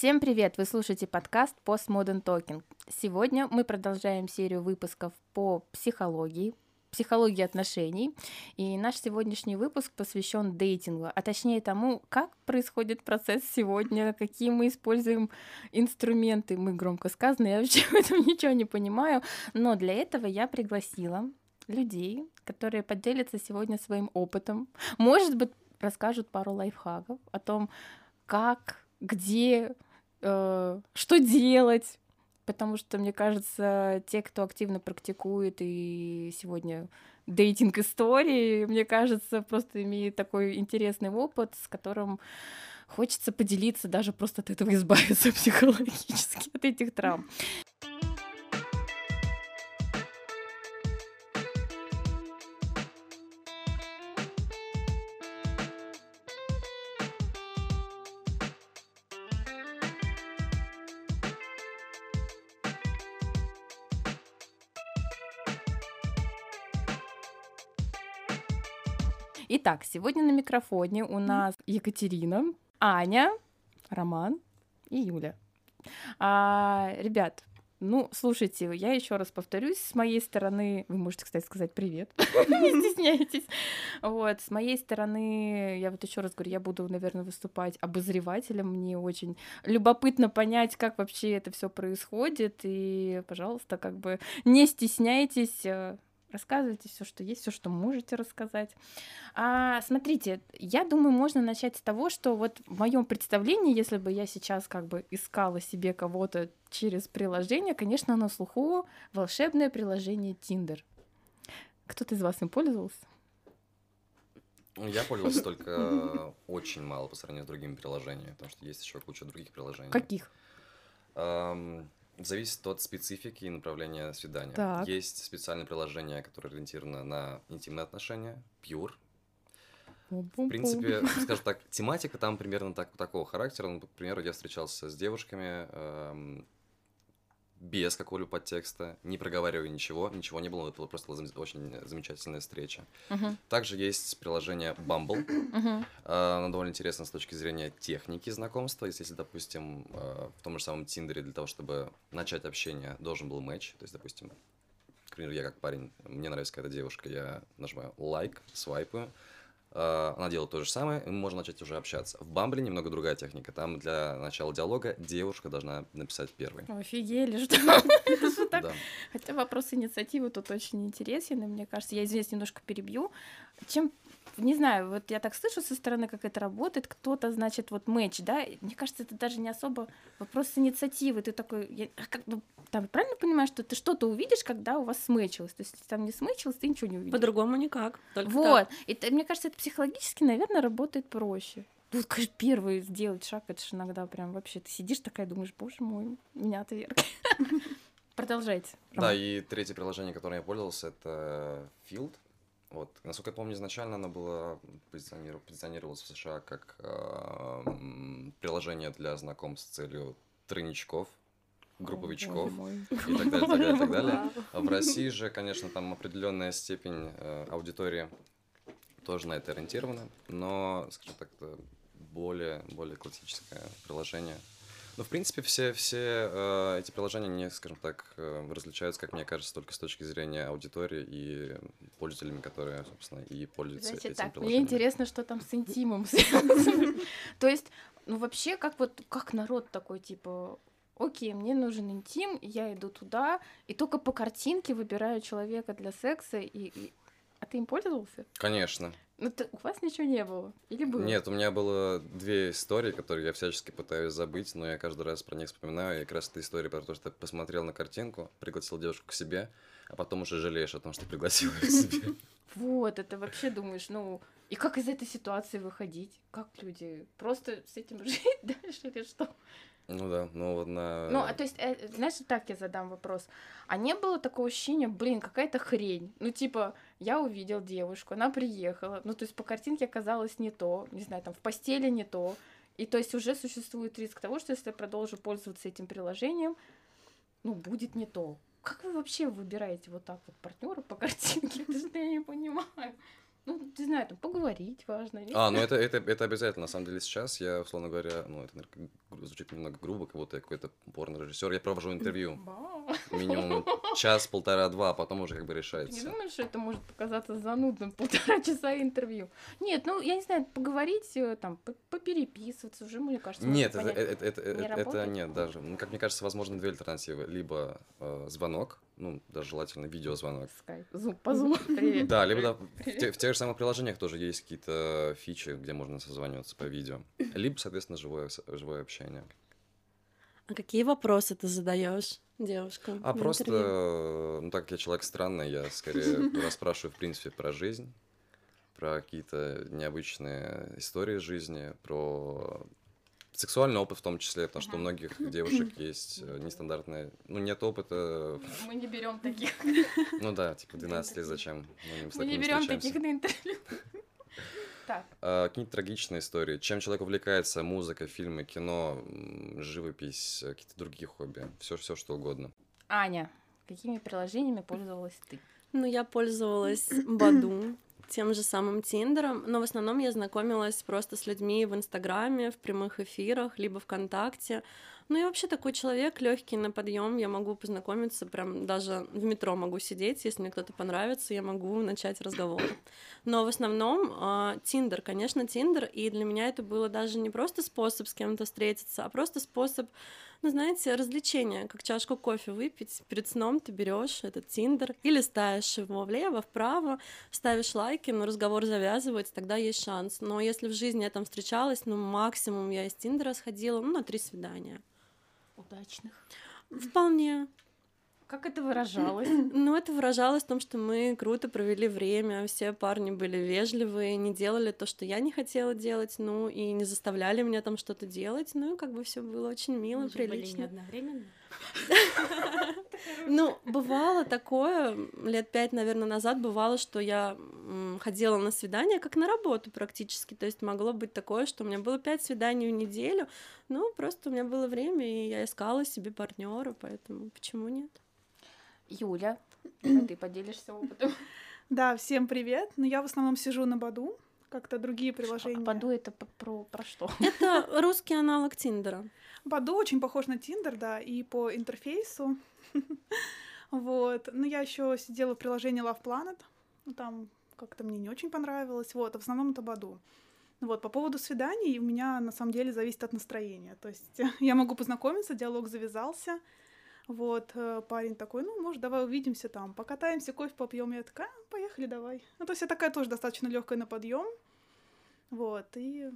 Всем привет! Вы слушаете подкаст Postmodern Talking. Сегодня мы продолжаем серию выпусков по психологии, психологии отношений. И наш сегодняшний выпуск посвящен дейтингу, а точнее тому, как происходит процесс сегодня, какие мы используем инструменты. Мы громко сказано, я вообще в этом ничего не понимаю. Но для этого я пригласила людей, которые поделятся сегодня своим опытом. Может быть, расскажут пару лайфхаков о том, как, где, э, что делать, потому что, мне кажется, те, кто активно практикует и сегодня дейтинг истории, мне кажется, просто имеет такой интересный опыт, с которым хочется поделиться, даже просто от этого избавиться психологически, от этих травм. Итак, сегодня на микрофоне у нас Екатерина, Аня, Роман и Юля. А, ребят, ну, слушайте, я еще раз повторюсь, с моей стороны, вы можете, кстати, сказать привет, не стесняйтесь. Вот, с моей стороны, я вот еще раз говорю, я буду, наверное, выступать обозревателем. Мне очень любопытно понять, как вообще это все происходит. И, пожалуйста, как бы не стесняйтесь, э, Рассказывайте все, что есть, все, что можете рассказать. А, смотрите, я думаю, можно начать с того, что вот в моем представлении, если бы я сейчас как бы искала себе кого-то через приложение, конечно, на слуху волшебное приложение Tinder. Кто-то из вас им пользовался? Я пользовался только очень мало по сравнению с другими приложениями, потому что есть еще куча других приложений. Каких? Зависит от специфики и направления свидания. Так. Есть специальное приложение, которое ориентировано на интимные отношения, Pure. В принципе, скажем так, тематика там примерно так, такого характера. Ну, например, я встречался с девушками, эм, без какого-либо подтекста, не проговаривая ничего, ничего не было, это просто была очень замечательная встреча. Uh-huh. Также есть приложение Bumble, uh-huh. оно довольно интересно с точки зрения техники знакомства, если, допустим, э, в том же самом Тиндере для того, чтобы начать общение, должен был матч, то есть, допустим, к примеру, я как парень, мне нравится какая-то девушка, я нажимаю лайк, свайпаю, Uh, она делает то же самое, и мы можем начать уже общаться. В Бамбле немного другая техника. Там для начала диалога девушка должна написать первой. Офигели, что так. Хотя вопрос инициативы тут очень интересен, и мне кажется, я здесь немножко перебью. Чем не знаю, вот я так слышу со стороны, как это работает, кто-то, значит, вот матч, да, мне кажется, это даже не особо вопрос инициативы, ты такой, я, а как бы, там, правильно понимаешь, что ты что-то увидишь, когда у вас смычилось, то есть если там не смычилось, ты ничего не увидишь. По-другому никак, только Вот, и мне кажется, это психологически, наверное, работает проще. Тут, конечно, первый сделать шаг, это же иногда прям вообще, ты сидишь такая, думаешь, боже мой, меня отверг. Продолжайте. Да, и третье приложение, которым я пользовался, это Field. Вот, насколько я помню, изначально оно было позиционировалось, позиционировалось в США как э, приложение для знакомств с целью тройничков, групповичков и так далее, так далее, так далее. А в России же, конечно, там определенная степень э, аудитории тоже на это ориентирована, но, скажем так, более, более классическое приложение – ну, в принципе, все, все э, эти приложения, не, скажем так, э, различаются, как мне кажется, только с точки зрения аудитории и пользователями, которые, собственно, и пользуются Знаете, этим так, приложением. Мне интересно, что там с интимом То есть, ну, вообще, как вот, как народ такой, типа, окей, мне нужен интим, я иду туда, и только по картинке выбираю человека для секса, и... А ты им пользовался? Конечно. Ну, ты, у вас ничего не было? Или было? Нет, у меня было две истории, которые я всячески пытаюсь забыть, но я каждый раз про них вспоминаю. И как раз эта история про то, что ты посмотрел на картинку, пригласил девушку к себе, а потом уже жалеешь о том, что пригласил ее к себе. Вот, это вообще думаешь, ну, и как из этой ситуации выходить? Как люди? Просто с этим жить дальше или что? Ну да, ну вот на... Ну, а то есть, э, знаешь, так я задам вопрос. А не было такого ощущения, блин, какая-то хрень? Ну, типа, я увидел девушку, она приехала, ну, то есть по картинке оказалось не то, не знаю, там, в постели не то. И то есть уже существует риск того, что если я продолжу пользоваться этим приложением, ну, будет не то. Как вы вообще выбираете вот так вот партнера по картинке? Это же я не понимаю. Ну, не знаю, там, поговорить важно. А, ну это, это, это обязательно. На самом деле сейчас я, условно говоря, ну, это наверное, звучит немного грубо, как будто я какой-то порно-режиссер. Я провожу интервью. Минимум час, полтора, два, а потом уже как бы решается. Не думаешь, что это может показаться занудным полтора часа интервью? Нет, ну, я не знаю, поговорить, э, там, попереписываться уже, мне кажется, Нет, это, это, это, это, это нет даже. Ну, как мне кажется, возможно, две альтернативы. Либо э, звонок, ну, даже желательно видеозвонок. Скайп, зум, по зуму. Привет. Да, либо да, в, те, в тех же самых приложениях тоже есть какие-то фичи, где можно созваниваться по видео. Либо, соответственно, живое, живое общение. А какие вопросы ты задаешь девушкам? А просто, интервью? ну так как я человек странный, я скорее расспрашиваю, в принципе, про жизнь, про какие-то необычные истории жизни, про Сексуальный опыт в том числе, потому что у многих девушек есть э, нестандартная... Ну, нет опыта... Мы не берем таких. Ну да, типа 12 лет зачем? Мы, Мы не берем таких на интервью. Так. А, какие-то трагичные истории. Чем человек увлекается? Музыка, фильмы, кино, живопись, э, какие-то другие хобби. Все, все что угодно. Аня, какими приложениями пользовалась ты? Ну, я пользовалась Баду, тем же самым Тиндером, но в основном я знакомилась просто с людьми в Инстаграме, в прямых эфирах, либо ВКонтакте. Ну и вообще такой человек легкий на подъем, я могу познакомиться, прям даже в метро могу сидеть, если мне кто-то понравится, я могу начать разговор. Но в основном а, Тиндер, конечно, Тиндер, и для меня это было даже не просто способ с кем-то встретиться, а просто способ ну, знаете, развлечение, как чашку кофе выпить. Перед сном ты берешь этот тиндер и листаешь его влево, вправо, ставишь лайки, но разговор завязывается, тогда есть шанс. Но если в жизни я там встречалась, ну, максимум я из тиндера сходила, ну, на три свидания. Удачных. Вполне. Как это выражалось? Ну, это выражалось в том, что мы круто провели время, все парни были вежливые, не делали то, что я не хотела делать, ну, и не заставляли меня там что-то делать, ну, и как бы все было очень мило, мы прилично. Были не одновременно? Ну, бывало такое, лет пять, наверное, назад бывало, что я ходила на свидания как на работу практически, то есть могло быть такое, что у меня было пять свиданий в неделю, ну, просто у меня было время, и я искала себе партнера, поэтому почему нет? Юля, ты поделишься опытом. Да, всем привет. Ну, я в основном сижу на Баду, как-то другие приложения. А Баду это про, про что? Это русский аналог Тиндера. Баду очень похож на Тиндер, да, и по интерфейсу. Вот. Но я еще сидела в приложении Love Planet. Ну, там как-то мне не очень понравилось. Вот, а в основном это Баду. Вот, по поводу свиданий у меня на самом деле зависит от настроения. То есть я могу познакомиться, диалог завязался, вот, э, парень такой, ну, может, давай увидимся там, покатаемся, кофе попьем. Я такая, «А, поехали, давай. Ну, то есть я такая тоже достаточно легкая на подъем. Вот, и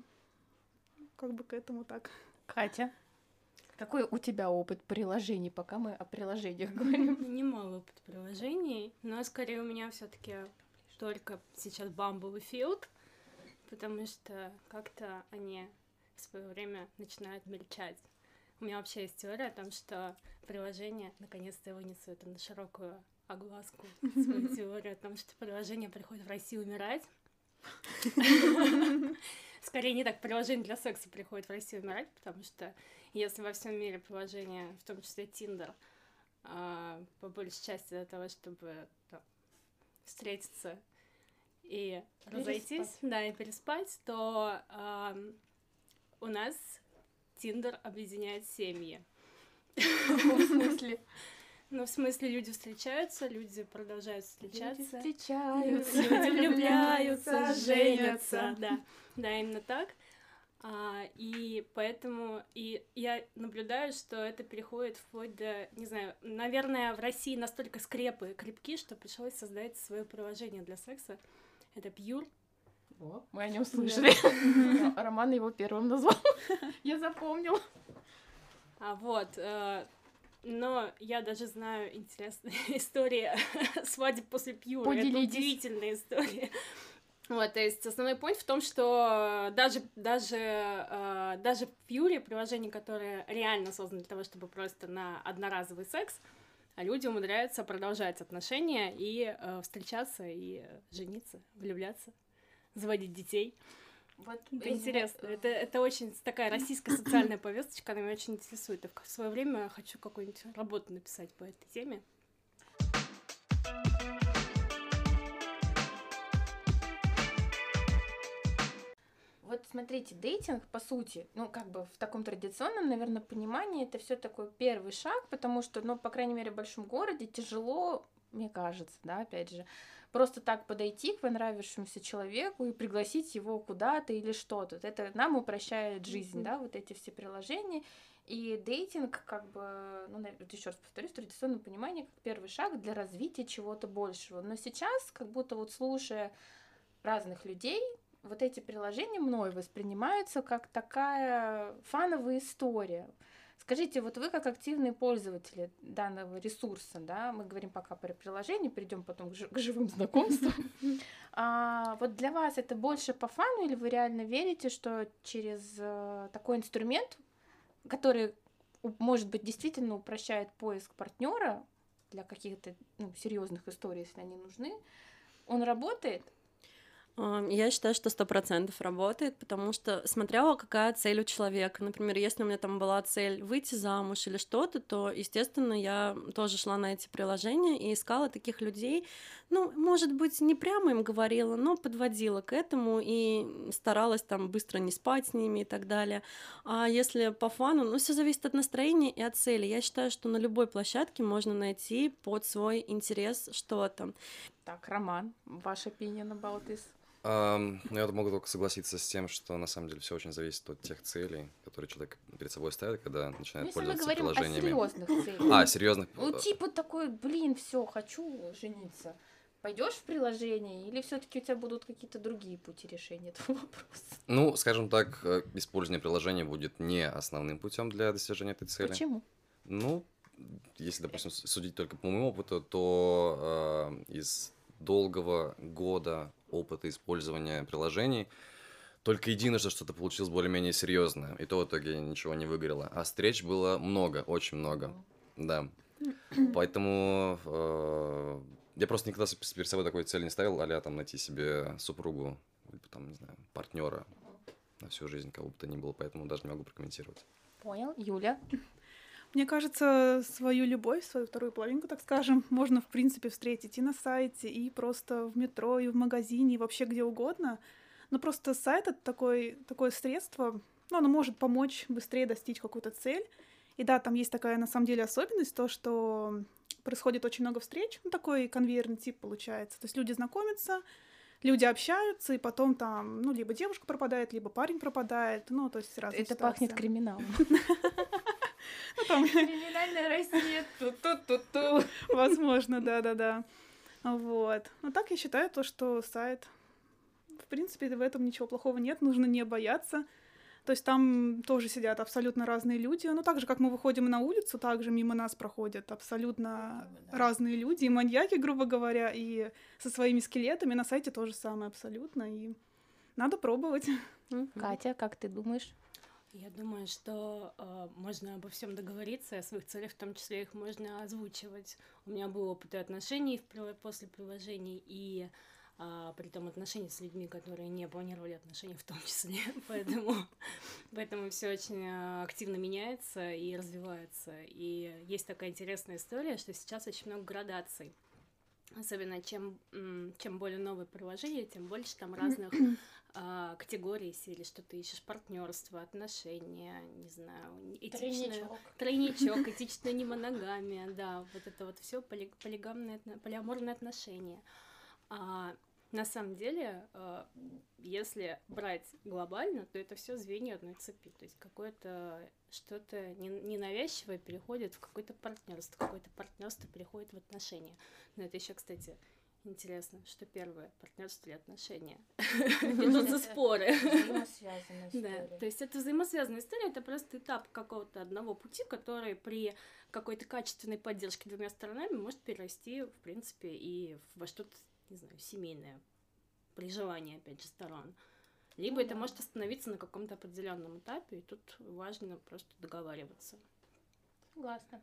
как бы к этому так. Катя, какой у тебя опыт приложений, пока мы о приложениях говорим? Немало опыт приложений, но скорее у меня все таки только сейчас Bumble и Field, потому что как-то они в свое время начинают мельчать. У меня вообще есть теория о том, что приложение, наконец-то вынесу это на широкую огласку, свою теорию о том, что приложение приходит в Россию умирать. Скорее не так, приложение для секса приходит в Россию умирать, потому что если во всем мире приложение, в том числе Tinder, а, по большей части для того, чтобы там, встретиться и переспать. разойтись, да, и переспать, то э, у нас Тиндер объединяет семьи. В каком смысле? Ну, в смысле, люди встречаются, люди продолжают встречаться. Люди встречаются, люди влюбляются, женятся. Да, да, именно так. А, и поэтому и я наблюдаю, что это переходит вплоть до, не знаю, наверное, в России настолько скрепы крепки, что пришлось создать свое приложение для секса. Это Pure. О, мы о нем слышали. Роман его первым назвал. Я запомнила. А вот, э, но я даже знаю интересные истории свадеб после Пьюра. Это удивительная история. Вот, то есть основной point в том, что даже, даже, э, даже Fury, приложение, которое реально создано для того, чтобы просто на одноразовый секс, люди умудряются продолжать отношения и э, встречаться, и жениться, влюбляться, заводить детей. Вот это интересно. Это, это очень такая российская социальная повесточка, она меня очень интересует. И в свое время хочу какую-нибудь работу написать по этой теме. вот смотрите, дейтинг, по сути, ну, как бы в таком традиционном, наверное, понимании, это все такой первый шаг, потому что, ну, по крайней мере, в большом городе тяжело, мне кажется, да, опять же, просто так подойти к понравившемуся человеку и пригласить его куда-то или что-то. Это нам упрощает жизнь, mm-hmm. да, вот эти все приложения. И дейтинг, как бы, ну, еще раз повторюсь, в традиционном понимании, как первый шаг для развития чего-то большего. Но сейчас, как будто вот слушая разных людей, вот эти приложения мной воспринимаются как такая фановая история. Скажите, вот вы как активные пользователи данного ресурса, да, мы говорим пока про приложение, перейдем потом к, к живым знакомствам. А, вот для вас это больше по фану или вы реально верите, что через э, такой инструмент, который, может быть, действительно упрощает поиск партнера для каких-то ну, серьезных историй, если они нужны, он работает, я считаю, что сто процентов работает, потому что смотрела, какая цель у человека. Например, если у меня там была цель выйти замуж или что-то, то, естественно, я тоже шла на эти приложения и искала таких людей. Ну, может быть, не прямо им говорила, но подводила к этому и старалась там быстро не спать с ними и так далее. А если по фану, ну, все зависит от настроения и от цели. Я считаю, что на любой площадке можно найти под свой интерес что-то. Так, Роман, ваш opinion about this? Um, я могу только согласиться с тем, что на самом деле все очень зависит от тех целей, которые человек перед собой ставит, когда начинает Если пользоваться мы говорим приложениями. О серьезных целях. А, серьезных. Ну, типа такой, блин, все, хочу жениться. Пойдешь в приложение, или все-таки у тебя будут какие-то другие пути решения этого вопроса? Ну, скажем так, э, использование приложения будет не основным путем для достижения этой цели. Почему? Ну, если, допустим, судить только по моему опыту, то э, из долгого года опыта использования приложений, только единожды что-то получилось более-менее серьезное, и то в итоге ничего не выгорело. А встреч было много, очень много, да. Поэтому э, я просто никогда перед собой такой цели не ставил, а там найти себе супругу, либо там, не знаю, партнера на всю жизнь, кого бы то ни было, поэтому даже не могу прокомментировать. Понял. Юля? Мне кажется, свою любовь, свою вторую половинку, так скажем, можно, в принципе, встретить и на сайте, и просто в метро, и в магазине, и вообще где угодно. Но просто сайт — это такое, такое средство, ну, оно может помочь быстрее достичь какую-то цель. И да, там есть такая, на самом деле, особенность, то, что происходит очень много встреч, ну, такой конвейерный тип получается. То есть люди знакомятся, люди общаются, и потом там, ну, либо девушка пропадает, либо парень пропадает, ну, то есть разные Это пахнет криминалом. Ну, там... Криминальная Россия, ту-ту-ту-ту. Возможно, да-да-да. Вот. Но так я считаю то, что сайт... В принципе, в этом ничего плохого нет, нужно не бояться. То есть там тоже сидят абсолютно разные люди. Ну, так же, как мы выходим на улицу, также мимо нас проходят абсолютно да. разные люди. И маньяки, грубо говоря, и со своими скелетами. На сайте тоже самое абсолютно. И надо пробовать. Катя, как ты думаешь? Я думаю, что э, можно обо всем договориться, о своих целях, в том числе их можно озвучивать. У меня был опыт и отношений в, после приложений, и э, при том отношений с людьми, которые не планировали отношения в том числе. поэтому, поэтому все очень э, активно меняется и развивается. И есть такая интересная история, что сейчас очень много градаций. Особенно чем, чем более новое приложение, тем больше там разных а, категории серии, что ты ищешь партнерство, отношения, не знаю, этичное... Тройничок. Тройничок, этичная немоногамия, да, вот это вот все поли, полигамные, полиаморные отношения. А, на самом деле, а, если брать глобально, то это все звенья одной цепи. То есть какое-то что-то ненавязчивое переходит в какое-то партнерство, какое-то партнерство переходит в отношения. Но это еще, кстати, Интересно, что первое, партнерство или отношения? Идут споры. Да, то есть это взаимосвязанная история, это просто этап какого-то одного пути, который при какой-то качественной поддержке двумя сторонами может перерасти, в принципе, и во что-то, не знаю, семейное, при желании, опять же, сторон. Либо это может остановиться на каком-то определенном этапе, и тут важно просто договариваться. Согласна.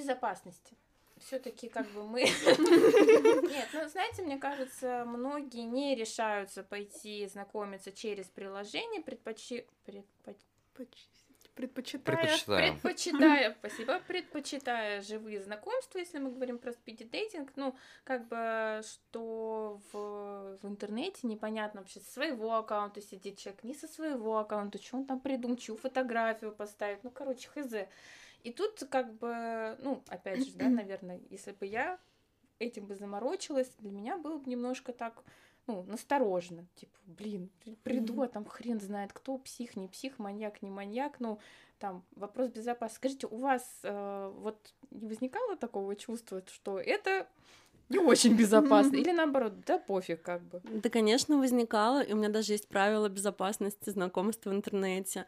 Безопасности. Все-таки как бы мы... Нет, ну знаете, мне кажется, многие не решаются пойти знакомиться через приложение, предпочи... Предпочитая. Предпочитаю. Предпочитая, спасибо, предпочитая живые знакомства, если мы говорим про спиди-дейтинг, ну, как бы, что в, в интернете непонятно вообще со своего аккаунта сидит человек, не со своего аккаунта, что он там придумал, чью фотографию поставить, ну, короче, хз. И тут как бы, ну, опять же, да, наверное, если бы я этим бы заморочилась, для меня было бы немножко так, ну, настороженно. Типа, блин, приду, а там хрен знает кто, псих, не псих, маньяк, не маньяк, ну, там, вопрос безопасности. Скажите, у вас э, вот не возникало такого чувства, что это не очень безопасно. Или наоборот, да пофиг как бы. Да, конечно, возникало. И у меня даже есть правила безопасности знакомства в интернете.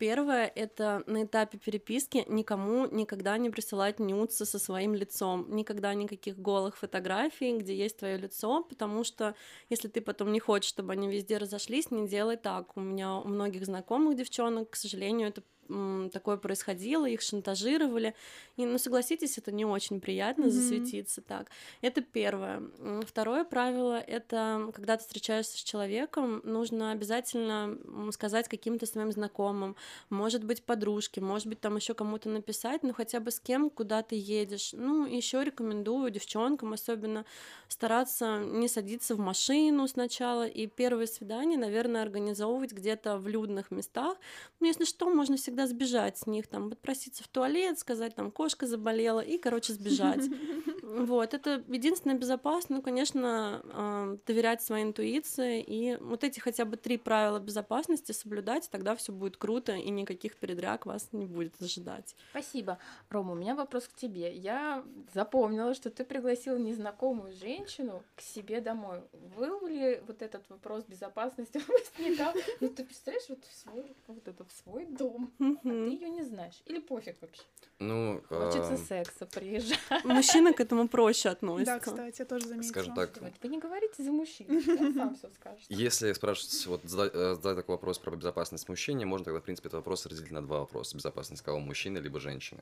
Первое — это на этапе переписки никому никогда не присылать нюцы со своим лицом, никогда никаких голых фотографий, где есть твое лицо, потому что если ты потом не хочешь, чтобы они везде разошлись, не делай так. У меня у многих знакомых девчонок, к сожалению, это такое происходило, их шантажировали. И, ну, согласитесь, это не очень приятно mm-hmm. засветиться так. Это первое. Второе правило — это когда ты встречаешься с человеком, нужно обязательно сказать каким-то своим знакомым, может быть, подружке, может быть, там еще кому-то написать, ну, хотя бы с кем, куда ты едешь. Ну, еще рекомендую девчонкам особенно стараться не садиться в машину сначала, и первое свидание, наверное, организовывать где-то в людных местах. Ну, если что, можно всегда всегда сбежать с них, там, отпроситься в туалет, сказать, там, кошка заболела, и, короче, сбежать. Вот, это единственное безопасно, ну, конечно, доверять своей интуиции, и вот эти хотя бы три правила безопасности соблюдать, тогда все будет круто, и никаких передряг вас не будет ожидать. Спасибо. Рома, у меня вопрос к тебе. Я запомнила, что ты пригласил незнакомую женщину к себе домой. Был ли вот этот вопрос безопасности возникал? Ну, ты представляешь, вот свой, вот это в свой дом, а ты ее не знаешь. Или пофиг вообще. Ну, Хочется секса, приезжать. Мужчина к этому проще относится. Да, кстати, я тоже заметила. Скажем так. Вы не говорите за мужчин, он сам все скажет. Если спрашивать, вот задать, э, задать такой вопрос про безопасность мужчине, можно тогда, в принципе, этот вопрос разделить на два вопроса. Безопасность кого, мужчины либо женщины.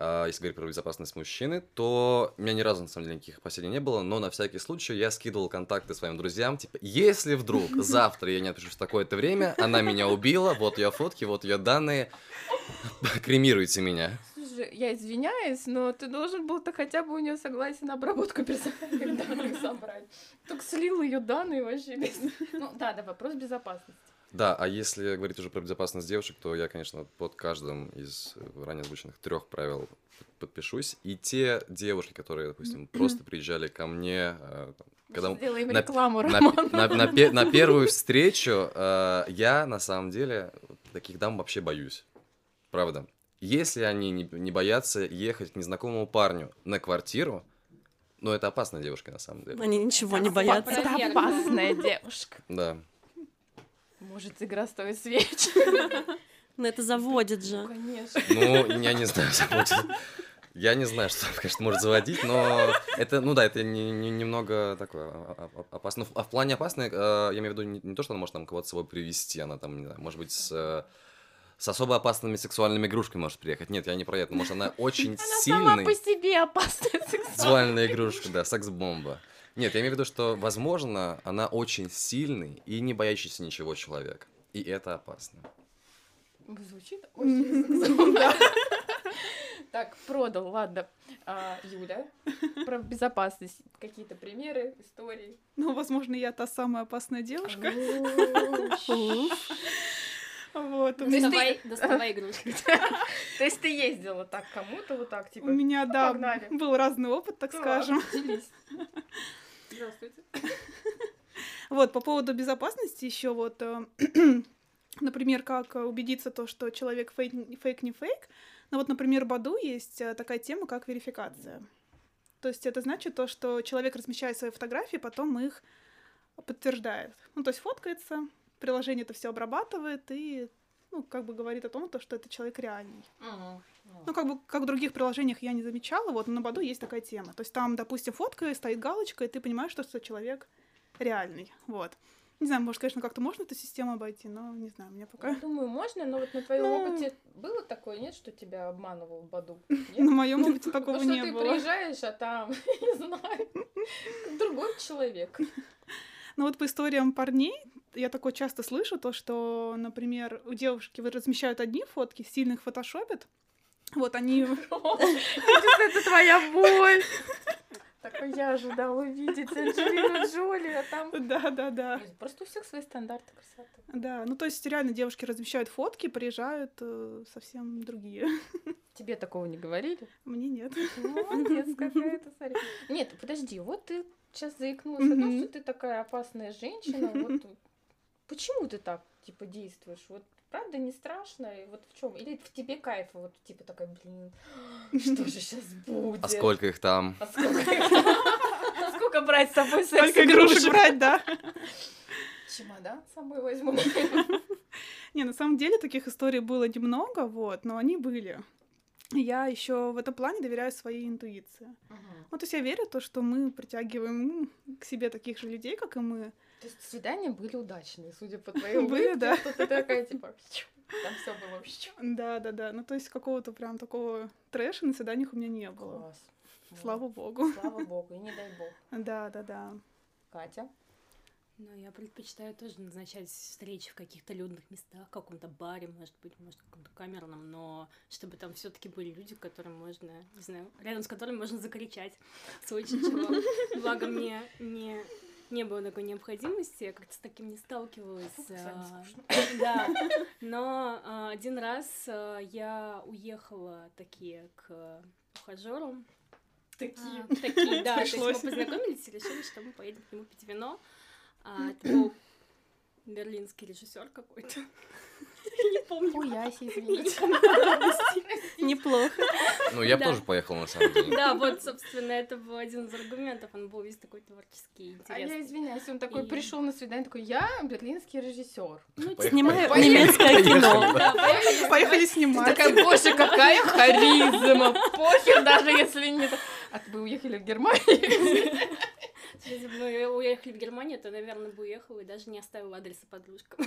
А если говорить про безопасность мужчины, то у меня ни разу, на самом деле, никаких опасений не было, но на всякий случай я скидывал контакты своим друзьям, типа, если вдруг завтра я не отпишу в такое-то время, она меня убила, вот ее фотки, вот ее данные, кремируйте меня. Слушай, я извиняюсь, но ты должен был-то хотя бы у нее согласие на обработку персональных данных собрать. Только слил ее данные вообще без... Ну да, да, вопрос безопасности. Да, а если говорить уже про безопасность девушек, то я, конечно, под каждым из ранее озвученных трех правил подпишусь. И те девушки, которые, допустим, просто приезжали ко мне, э, когда Сделаем на, рекламу, на, на, на, на, на первую встречу, э, я на самом деле таких дам вообще боюсь. Правда. Если они не, не боятся ехать к незнакомому парню на квартиру, ну, это опасная девушка, на самом деле. Они ничего не боятся. Это опасная девушка. Да. Может, игра стоит свеч. Но это заводит же. Ну, конечно. Ну, я не знаю, заводит. Я не знаю, что, конечно, может заводить, но это, ну да, это не, не, немного такое опасно. А в плане опасно, э, я имею в виду не, не то, что она может там кого-то с собой привести, она там, не знаю, может быть, с, э, с особо опасными сексуальными игрушками может приехать. Нет, я не про это. Может, она очень сильная. Она сама по себе опасная сексуальная игрушка, да, секс-бомба. Нет, я имею в виду, что, возможно, она очень сильный и не боящийся ничего человек. И это опасно. Звучит очень. Так, продал, ладно. А, Юля, про безопасность. Какие-то примеры, истории? Ну, возможно, я та самая опасная девушка. Вот. Доставай, доставай игрушки. То есть ты ездила так кому-то вот так, типа, У меня, да, был разный опыт, так скажем. Здравствуйте. Вот, по поводу безопасности еще вот, э, например, как убедиться то, что человек фейк, фейк не фейк. Ну вот, например, в Баду есть э, такая тема, как верификация. То есть это значит то, что человек размещает свои фотографии, потом их подтверждает. Ну, то есть фоткается, приложение это все обрабатывает и ну, как бы говорит о том, то, что это человек реальный. Uh-huh. Ну, как бы, как в других приложениях я не замечала, вот, но на Баду есть такая тема. То есть там, допустим, фотка, стоит галочка, и ты понимаешь, что, что человек реальный, вот. Не знаю, может, конечно, как-то можно эту систему обойти, но не знаю, мне пока... Я думаю, можно, но вот на твоем ну... опыте было такое, нет, что тебя обманывал Баду? На моем опыте такого не было. что ты приезжаешь, а там, не знаю, другой человек. Но вот по историям парней я такое часто слышу, то, что, например, у девушки размещают одни фотки, сильных фотошопят, вот они... Это твоя боль! Так я ожидала увидеть Анджелину Джоли, а там... Да, да, да. Просто у всех свои стандарты красоты. Да, ну то есть реально девушки размещают фотки, приезжают э, совсем другие. Тебе такого не говорили? Мне нет. Молодец какая-то, смотри. Нет, подожди, вот ты сейчас заикнулась о том, что ты такая опасная женщина, вот почему ты так, типа, действуешь? Вот правда не страшно? И вот в чем? Или в тебе кайф? Вот типа такая, блин, что же сейчас будет? А сколько их там? А сколько их там? Сколько брать с собой Сколько игрушек брать, да? Чемодан с собой возьму. Не, на самом деле таких историй было немного, вот, но они были. Я еще в этом плане доверяю своей интуиции. Uh-huh. Ну, то есть я верю в то, что мы притягиваем к себе таких же людей, как и мы. То есть свидания были удачные, судя по твоей Были, да. Ты такая, типа, там все было. Да, да, да. Ну, то есть какого-то прям такого трэша на свиданиях у меня не было. Класс. Слава богу. Слава богу, и не дай бог. Да, да, да. Катя? Ну, я предпочитаю тоже назначать встречи в каких-то людных местах, в каком-то баре, может быть, может, в каком-то камерном, но чтобы там все таки были люди, которым можно, не знаю, рядом с которыми можно закричать в случае чего. Благо мне не не было такой необходимости, я как-то с таким не сталкивалась. А, да, но а, один раз а, я уехала такие к ухажеру. Такие. А, такие, да. То есть мы познакомились и решили, что мы поедем к нему пить вино. А, это был берлинский режиссер какой-то. Не помню. Ой, Ася, извините. Неплохо. Ну, я бы тоже поехал, на самом деле. Да, вот, собственно, это был один из аргументов. Он был весь такой творческий, А я интересный. извиняюсь, он такой пришел на свидание, такой, я берлинский режиссер. Ну. Снимаю немецкое кино. Поехали снимать. Такая, боже, какая харизма! Похер, даже если нет. А вы уехали в Германию? Если бы мы уехали в Германию, то, наверное, бы уехала и даже не оставила адреса подружкам.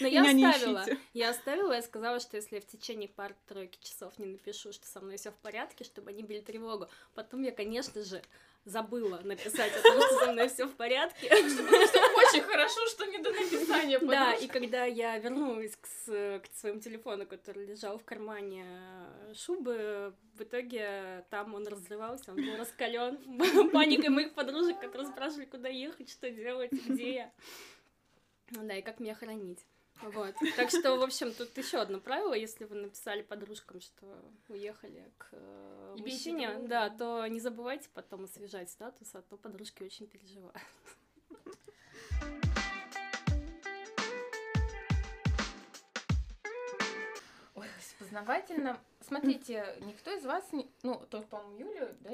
Но я Меня оставила. Я оставила, я сказала, что если я в течение пары-тройки часов не напишу, что со мной все в порядке, чтобы они били тревогу. Потом я, конечно же, забыла написать о том, что со мной все в порядке. Очень хорошо, что не до написания Да, и когда я вернулась к, к своему телефону, который лежал в кармане э, шубы, в итоге там он разрывался, он был раскален паникой моих подружек, которые спрашивали, куда ехать, что делать, где я. Ну Да, и как меня хранить. Вот. Так что, в общем, тут еще одно правило, если вы написали подружкам, что уехали к э, мужчине, тревогу. да, то не забывайте потом освежать статус, а то подружки очень переживают. Ой, познавательно. Смотрите, никто из вас, не- ну, только, по-моему, Юля, да,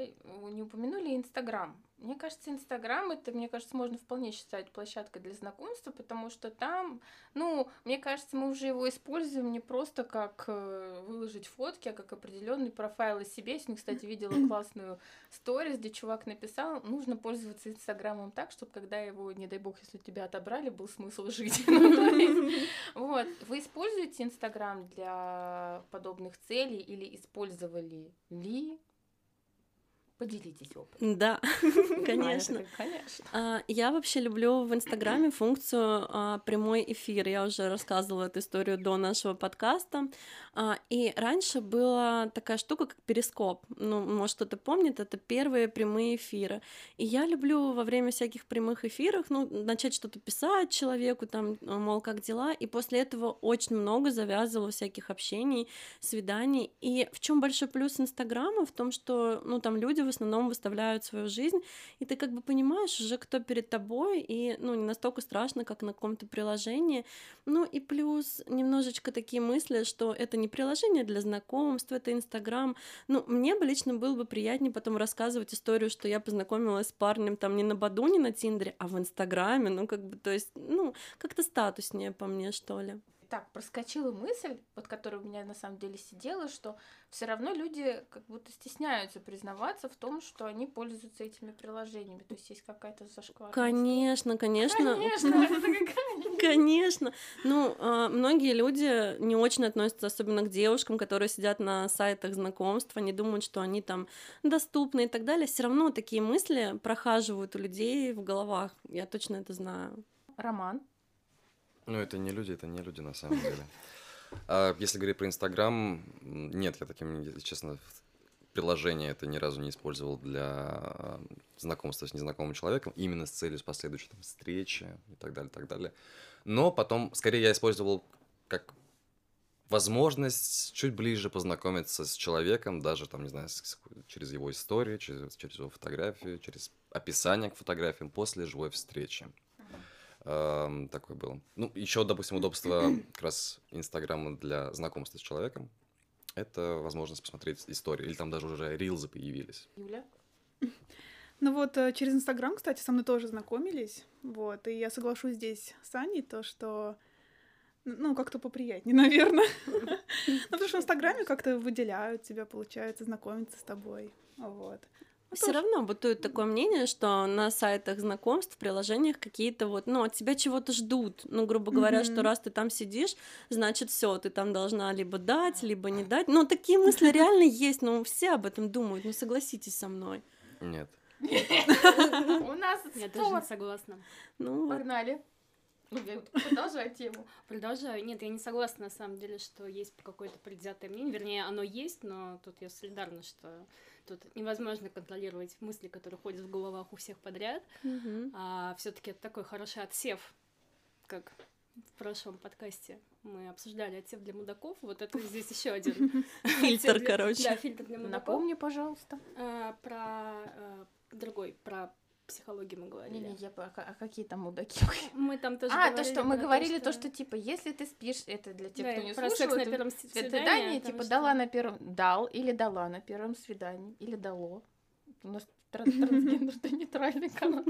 не упомянули Инстаграм. Мне кажется, Инстаграм это, мне кажется, можно вполне считать площадкой для знакомства, потому что там, ну, мне кажется, мы уже его используем не просто как э, выложить фотки, а как определенный профайл о себе. Я сегодня, кстати, видела классную сторис, где чувак написал, нужно пользоваться Инстаграмом так, чтобы когда его, не дай бог, если тебя отобрали, был смысл жить. Ну, Вот, вы используете Инстаграм для подобных целей или использовали ли? Поделитесь опытом. Да, конечно. Конечно. А, Я вообще люблю в Инстаграме функцию а, прямой эфир. Я уже рассказывала эту историю до нашего подкаста. А, И раньше была такая штука, как перископ. Ну, может, кто-то помнит, это первые прямые эфиры. И я люблю во время всяких прямых эфиров, ну, начать что-то писать человеку, там, мол, как дела. И после этого очень много завязывала всяких общений, свиданий. И в чем большой плюс Инстаграма? В том, что, ну, там люди в основном выставляют свою жизнь, и ты как бы понимаешь уже, кто перед тобой, и, ну, не настолько страшно, как на каком-то приложении. Ну, и плюс немножечко такие мысли, что это не приложение для знакомств, это Инстаграм. Ну, мне бы лично было бы приятнее потом рассказывать историю, что я познакомилась с парнем там не на Баду, не на Тиндере, а в Инстаграме, ну, как бы, то есть, ну, как-то статуснее по мне, что ли. Так, проскочила мысль, вот которая у меня на самом деле сидела, что все равно люди как будто стесняются признаваться в том, что они пользуются этими приложениями. То есть есть какая-то зашкварная Конечно, конечно. Конечно, Конечно. Ну, а, многие люди не очень относятся, особенно к девушкам, которые сидят на сайтах знакомств, они думают, что они там доступны и так далее. Все равно такие мысли прохаживают у людей в головах. Я точно это знаю. Роман. Ну, это не люди, это не люди на самом деле. А если говорить про Инстаграм, нет, я таким, если честно, приложение это ни разу не использовал для знакомства с незнакомым человеком, именно с целью последующей там, встречи и так далее, так далее. Но потом, скорее, я использовал как возможность чуть ближе познакомиться с человеком, даже там, не знаю, с, через его историю, через, через его фотографию, через описание к фотографиям после живой встречи. Эм, такое было. Ну, еще, допустим, удобство как раз Инстаграма для знакомства с человеком это возможность посмотреть историю. Или там даже уже рилзы появились. Юля? Ну вот э, через Инстаграм, кстати, со мной тоже знакомились. Вот, и я соглашусь здесь с Аней, то, что ну, как-то поприятнее, наверное. Ну, потому что в Инстаграме как-то выделяют тебя, получается, знакомиться с тобой. Вот. Ну, Все равно бытует такое мнение, что на сайтах знакомств, в приложениях какие-то вот, ну, от тебя чего-то ждут. Ну, грубо говоря, mm-hmm. что раз ты там сидишь, значит, все, ты там должна либо дать, либо не дать. Ну, такие мысли реально есть, но все об этом думают. Ну, согласитесь со мной. Нет. У нас Я тоже не согласна. Ну, погнали. Ну, продолжай тему. Продолжаю. Нет, я не согласна, на самом деле, что есть какое-то предвзятое мнение. Вернее, оно есть, но тут я солидарна, что тут невозможно контролировать мысли, которые ходят в головах у всех подряд. Угу. А все таки это такой хороший отсев, как в прошлом подкасте мы обсуждали отсев для мудаков. Вот это здесь еще один фильтр, короче. Да, фильтр для мудаков. Напомни, пожалуйста. А, про а, другой, про психологии мы говорили. Не, не, я а, а какие там мудаки? Мы там тоже А, то, что мы говорили, то, что, типа, если ты спишь, это для тех, да, кто не про слушал, секс на первом свидании, свидании, типа, что... дала на первом, дал или дала на первом свидании, или дало. У нас трансгендерно-нейтральный канал.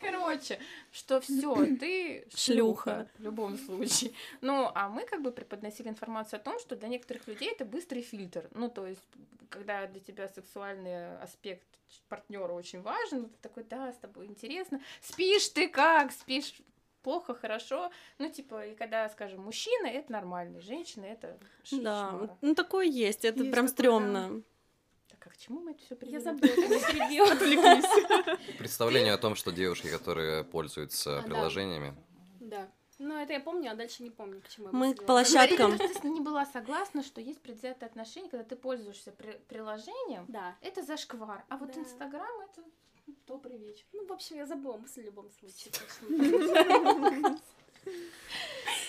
Короче, что все, ты шлюха в любом случае. Ну, а мы как бы преподносили информацию о том, что для некоторых людей это быстрый фильтр. Ну, то есть, когда для тебя сексуальный аспект партнера очень важен, ты такой, да, с тобой интересно. Спишь ты как? Спишь плохо, хорошо. Ну, типа, и когда, скажем, мужчина, это нормально, женщина, это Да, ну такое есть, это есть прям стрёмно. Да. Так, а к чему мы это все Я забыла, Отвлеклись. Представление о том, что девушки, которые пользуются а, приложениями. Да. Ну, это я помню, а дальше не помню, к чему Мы к площадкам. Ты не была согласна, что есть предвзятые отношения, когда ты пользуешься при- приложением. Да. Это зашквар. А вот Инстаграм это добрый вечер. Ну, в общем, я забыла мысль в любом случае.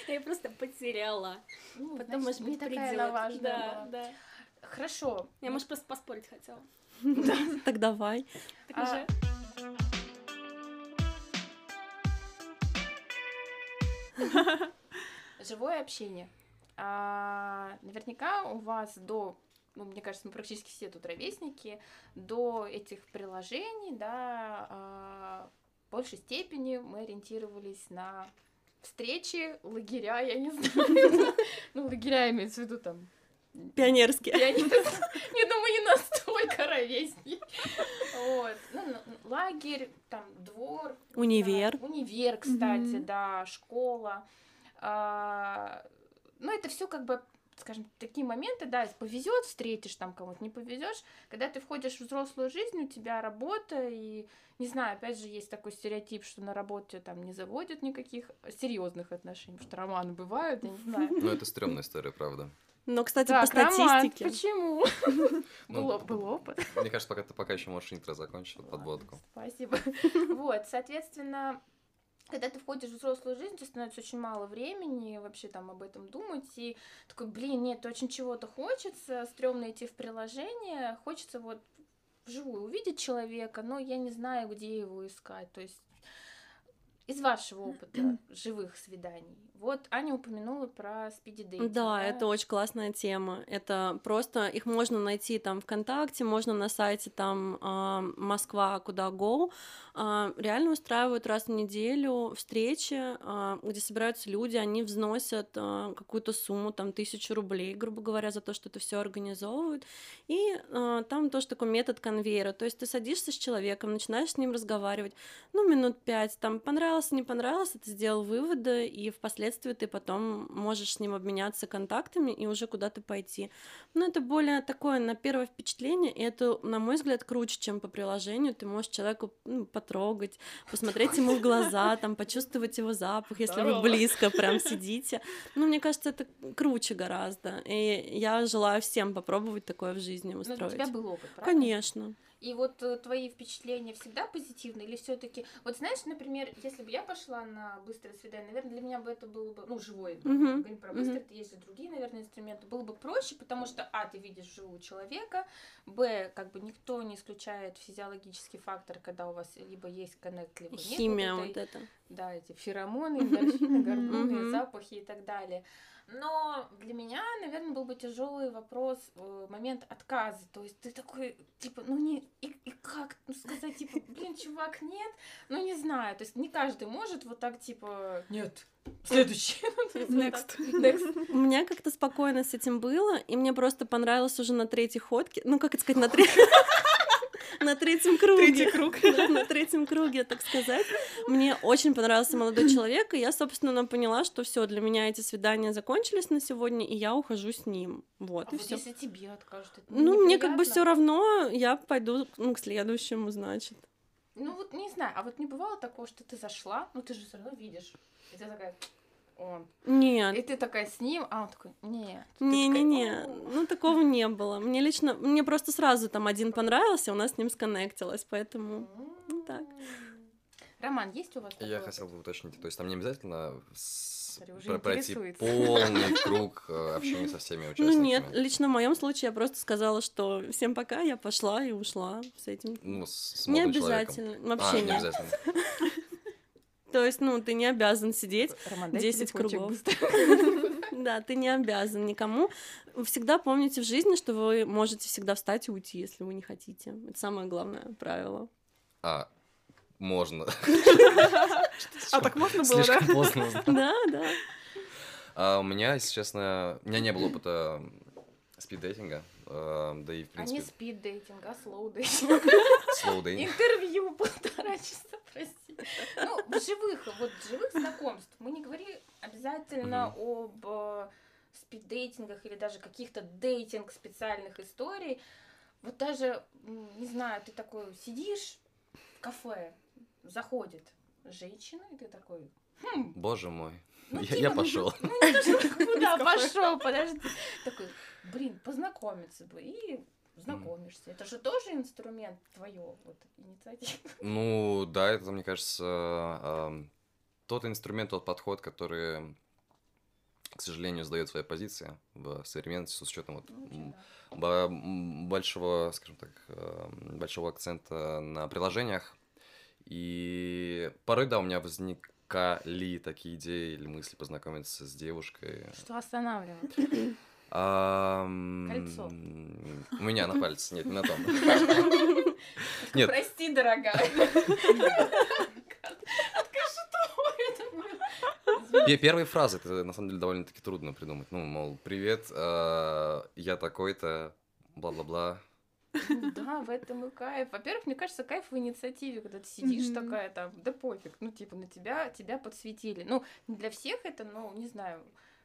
Я просто потеряла. Ну, Потом, может быть, такая важная. Да, да. Хорошо. Я, может, просто поспорить хотела. Так давай. Так уже. Живое общение. А, наверняка у вас до, ну, мне кажется, мы практически все тут ровесники, до этих приложений, да, а, в большей степени мы ориентировались на встречи, лагеря, я не знаю. Ну, лагеря имеется в виду там Пионерские. Не думаю, не настолько ровесники. Вот. Ну, лагерь, там, двор. Универ. Универ, кстати, да, школа. А, ну, это все как бы скажем, такие моменты, да, повезет, встретишь там кого-то, не повезешь, когда ты входишь в взрослую жизнь, у тебя работа, и, не знаю, опять же, есть такой стереотип, что на работе там не заводят никаких серьезных отношений, потому что романы бывают, я не знаю. Ну, это стрёмная история, правда. Но, кстати, так, по статистике... Роман, почему? Ну, был опыт. Мне кажется, пока ты пока еще можешь интро закончить, подводку. Спасибо. Вот, соответственно, когда ты входишь в взрослую жизнь, тебе становится очень мало времени вообще там об этом думать, и такой, блин, нет, очень чего-то хочется, стрёмно идти в приложение, хочется вот вживую увидеть человека, но я не знаю, где его искать, то есть из вашего опыта живых свиданий, вот Аня упомянула про спиди-дейтинг. Да, да, это очень классная тема. Это просто их можно найти там ВКонтакте, можно на сайте там э, Москва куда go. Э, реально устраивают раз в неделю встречи, э, где собираются люди, они взносят э, какую-то сумму, там тысячу рублей, грубо говоря, за то, что это все организовывают. И э, там тоже такой метод конвейера. То есть ты садишься с человеком, начинаешь с ним разговаривать, ну, минут пять, там понравилось понравился, не понравился, ты сделал выводы, и впоследствии ты потом можешь с ним обменяться контактами и уже куда-то пойти. Но это более такое на первое впечатление, и это, на мой взгляд, круче, чем по приложению. Ты можешь человеку ну, потрогать, посмотреть ему в глаза, там, почувствовать его запах, если вы близко прям сидите. Ну, мне кажется, это круче гораздо. И я желаю всем попробовать такое в жизни устроить. Ну, у тебя был опыт, правда? Конечно. И вот э, твои впечатления всегда позитивные или все-таки, вот знаешь, например, если бы я пошла на быстрое свидание, наверное, для меня бы это было бы, ну, живое, uh-huh. говорим про быстрое, uh-huh. есть и другие, наверное, инструменты, было бы проще, потому что, а, ты видишь живого человека, б, как бы никто не исключает физиологический фактор, когда у вас либо есть коннект, либо нет. Химия вот, этой, вот это. Да, эти феромоны, эндорфины, гормоны, запахи и так далее. Но для меня, наверное, был бы тяжелый вопрос, э, момент отказа. То есть ты такой, типа, ну не, и, и как ну, сказать, типа, блин, чувак, нет, ну не знаю. То есть не каждый может вот так, типа, нет, Следующий. Next. Next. У меня как-то спокойно с этим было, и мне просто понравилось уже на третьей ходке. Ну, как это сказать, на третьей на третьем круге. Третий круг. Да, на третьем круге, так сказать. Мне очень понравился молодой человек, и я, собственно, поняла, что все для меня эти свидания закончились на сегодня, и я ухожу с ним. Вот, а и вот все. если тебе откажут, это Ну, мне как бы все равно, я пойду ну, к следующему, значит. Ну вот не знаю, а вот не бывало такого, что ты зашла, ну ты же все равно видишь, и ты такая, он. Нет. И ты такая с ним, а он такой, нет. Не-не-не, ну такого не было. Мне лично, мне просто сразу там один понравился, у нас с ним сконнектилось, поэтому ну, так. Роман, есть у вас такое? Я хотел бы уточнить, то есть там не обязательно с... Про пройти полный круг э, общения со всеми участниками? Ну нет, лично в моем случае я просто сказала, что всем пока, я пошла и ушла с этим. Ну, с Не обязательно, человеком. вообще а, нет. не обязательно. То есть, ну, ты не обязан сидеть Роман, 10 кругов. Да, ты не обязан никому. Всегда помните в жизни, что вы можете всегда встать и уйти, если вы не хотите. Это самое главное правило. А, можно. А так можно было, да? поздно. Да, да. А у меня, если честно, у меня не было опыта спиддейтинга, да и в принципе... А не спиддейтинг, а слоу-дейтинг. Слоу-дейтинг. Интервью полтора часа, прости. Ну, в живых, вот живых знакомств. Мы не говорим обязательно об э, спиддейтингах или даже каких-то дейтинг специальных историй. Вот даже, не знаю, ты такой сидишь в кафе, заходит женщина, и ты такой, хм. Боже мой. Ну, я, типа, я пошел. Ну, ну куда пошел? Подожди. Такой, блин, познакомиться бы. И знакомишься. Это же тоже инструмент твое, вот, инициатива. Ну, да, это, мне кажется, э, тот инструмент, тот подход, который, к сожалению, сдает свои позиции в современности с учетом вот ну, да. большого, скажем так, э, большого акцента на приложениях. И порой, да, у меня возникали такие идеи или мысли познакомиться с девушкой. Что останавливает? Кольцо. У меня на пальце, нет, не на том. Нет. Прости, дорогая. Первые фразы, это на самом деле довольно-таки трудно придумать. Ну, мол, привет, а, я такой-то, бла-бла-бла. Да, в этом и кайф. Во-первых, мне кажется, кайф в инициативе, когда ты сидишь mm-hmm. такая там, да пофиг, ну, типа, на тебя, тебя подсветили. Ну, не для всех это, но, не знаю,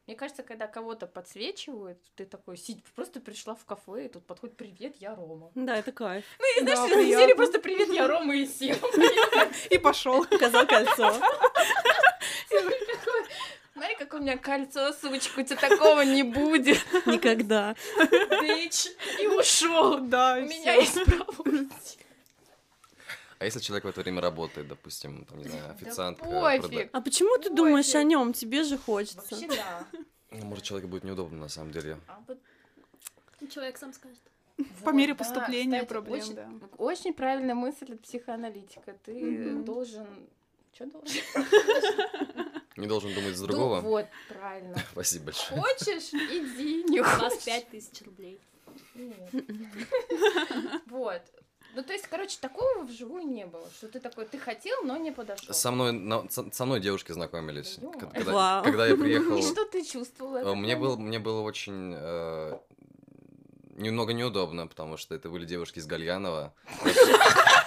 мне кажется, когда кого-то подсвечивают, ты такой, сидь, просто пришла в кафе, и тут подходит, привет, я Рома. Да, это кайф. Ну, и знаешь, да, сели просто, привет, я Рома, и сел. И пошел. Показал кольцо. Смотри, как у меня кольцо, сучка, у тебя такого не будет. Никогда. Бич. И ушел. Да, У меня есть право а если человек в это время работает, допустим, там, не знаю, официантка? Да пофиг. А почему ты думаешь о нем? Тебе же хочется. Вообще да. Ну, может, человеку будет неудобно на самом деле. А вот человек сам скажет. По вот, мере поступления да, проблем, очень, да. Очень правильная мысль от психоаналитика. Ты mm-hmm. должен... Что должен? Не должен думать за другого? Ну, вот, правильно. Спасибо большое. Хочешь, иди, не хочешь. У вас пять тысяч рублей. Вот. Ну, то есть, короче, такого вживую не было, что ты такой, ты хотел, но не подошел. Со мной, на, со, со мной девушки знакомились. Да, когда, Вау. когда я приехал... И что ты чувствовала? Э, мне было, мне было очень э, немного неудобно, потому что это были девушки из Гальянова.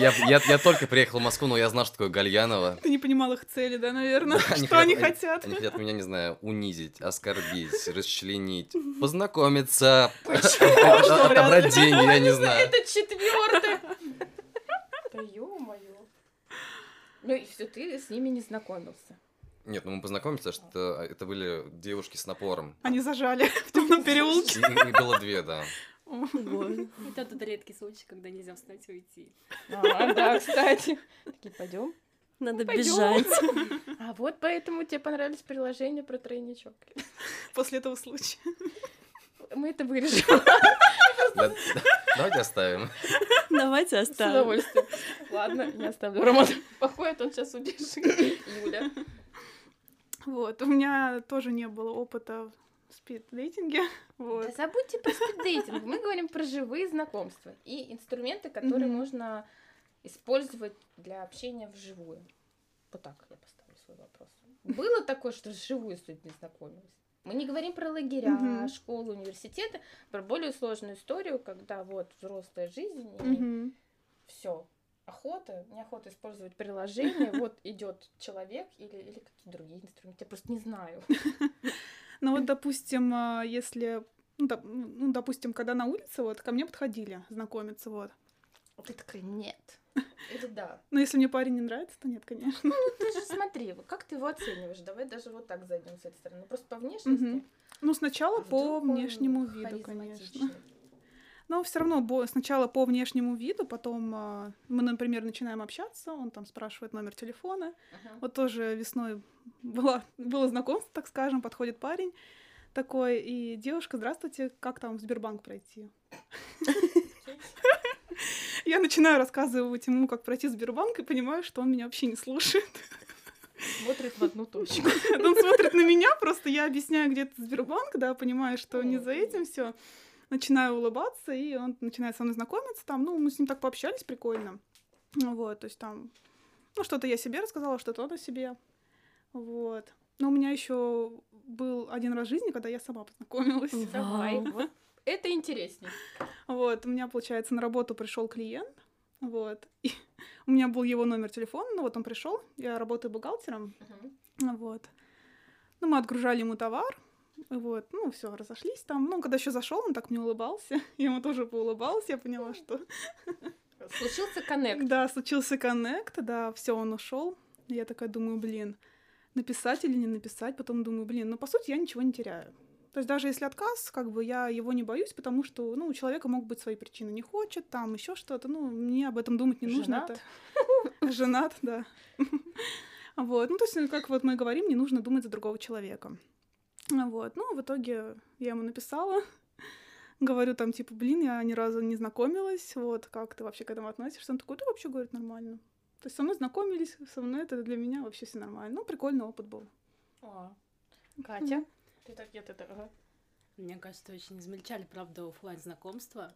Я, я, я только приехал в Москву, но я знал, что такое Гальянова. Ты не понимал их цели, да, наверное? Да, что они, они хотят? Они хотят меня, не знаю, унизить, оскорбить, расчленить, познакомиться, отобрать деньги, я не знаю. Это четвертое. Да ё-моё. Ну и все, ты с ними не знакомился. Нет, ну мы познакомились, что это были девушки с напором. Они зажали в темном переулке. И было две, да. Это тот редкий случай, когда нельзя встать и уйти. А, да, кстати. Такие, пойдем. Надо бежать. А вот поэтому тебе понравились приложения про тройничок. После этого случая. Мы это вырежем. Давайте оставим. Давайте оставим. С удовольствием. Ладно, я оставлю. Роман походит, он сейчас удержит. Юля. Вот, у меня тоже не было опыта спид-дейтинге. Вот. Да забудьте про спид-дейтинг. Мы говорим про живые знакомства и инструменты, которые mm-hmm. можно использовать для общения вживую. Вот так я поставлю свой вопрос. Было такое, что вживую с людьми знакомились? Мы не говорим про лагеря, mm-hmm. школы, университеты, про более сложную историю, когда вот взрослая жизнь и mm-hmm. все. Охота, неохота использовать приложение, вот идет человек или, или какие-то другие инструменты, я просто не знаю. Ну вот, допустим, а, если, ну, ну, допустим, когда на улице, вот, ко мне подходили знакомиться, вот. Ты такая, нет. Или да. Ну, если мне парень не нравится, то нет, конечно. Ну, ты же смотри, как ты его оцениваешь? Давай даже вот так зайдем с этой стороны. Просто по внешности. Ну, сначала по внешнему виду, конечно. Но все равно сначала по внешнему виду, потом а, мы, например, начинаем общаться, он там спрашивает номер телефона. Uh-huh. Вот тоже весной было, было знакомство, так скажем, подходит парень такой, и девушка, здравствуйте, как там в Сбербанк пройти? Я начинаю рассказывать ему, как пройти Сбербанк, и понимаю, что он меня вообще не слушает. Смотрит в одну точку. Он смотрит на меня, просто я объясняю, где это Сбербанк, да, понимаю, что не за этим все начинаю улыбаться, и он начинает со мной знакомиться, там, ну, мы с ним так пообщались прикольно, вот, то есть там, ну, что-то я себе рассказала, что-то он о себе, вот. Но у меня еще был один раз в жизни, когда я сама познакомилась. Давай, вот. Это интереснее. Вот, у меня, получается, на работу пришел клиент, вот, и у меня был его номер телефона, ну вот он пришел, я работаю бухгалтером, uh-huh. вот. Ну, мы отгружали ему товар, вот, ну, все, разошлись там. Ну, когда еще зашел, он так мне улыбался. Я ему тоже поулыбалась, я поняла, что. Случился коннект. Да, случился коннект, да, все, он ушел. Я такая думаю, блин, написать или не написать. Потом думаю, блин, ну, по сути, я ничего не теряю. То есть даже если отказ, как бы я его не боюсь, потому что, ну, у человека могут быть свои причины. Не хочет, там еще что-то. Ну, мне об этом думать не нужно. Женат? Это... Женат, да. Вот. Ну, то есть, как вот мы говорим, не нужно думать за другого человека. Вот. Ну, в итоге я ему написала, говорю там, типа, блин, я ни разу не знакомилась, вот, как ты вообще к этому относишься? Он такой, да вообще, говорит, нормально. То есть со мной знакомились, со мной это для меня вообще все нормально. Ну, прикольный опыт был. О, Катя? Ты так, я так, ага. Мне кажется, очень измельчали, правда, офлайн знакомства.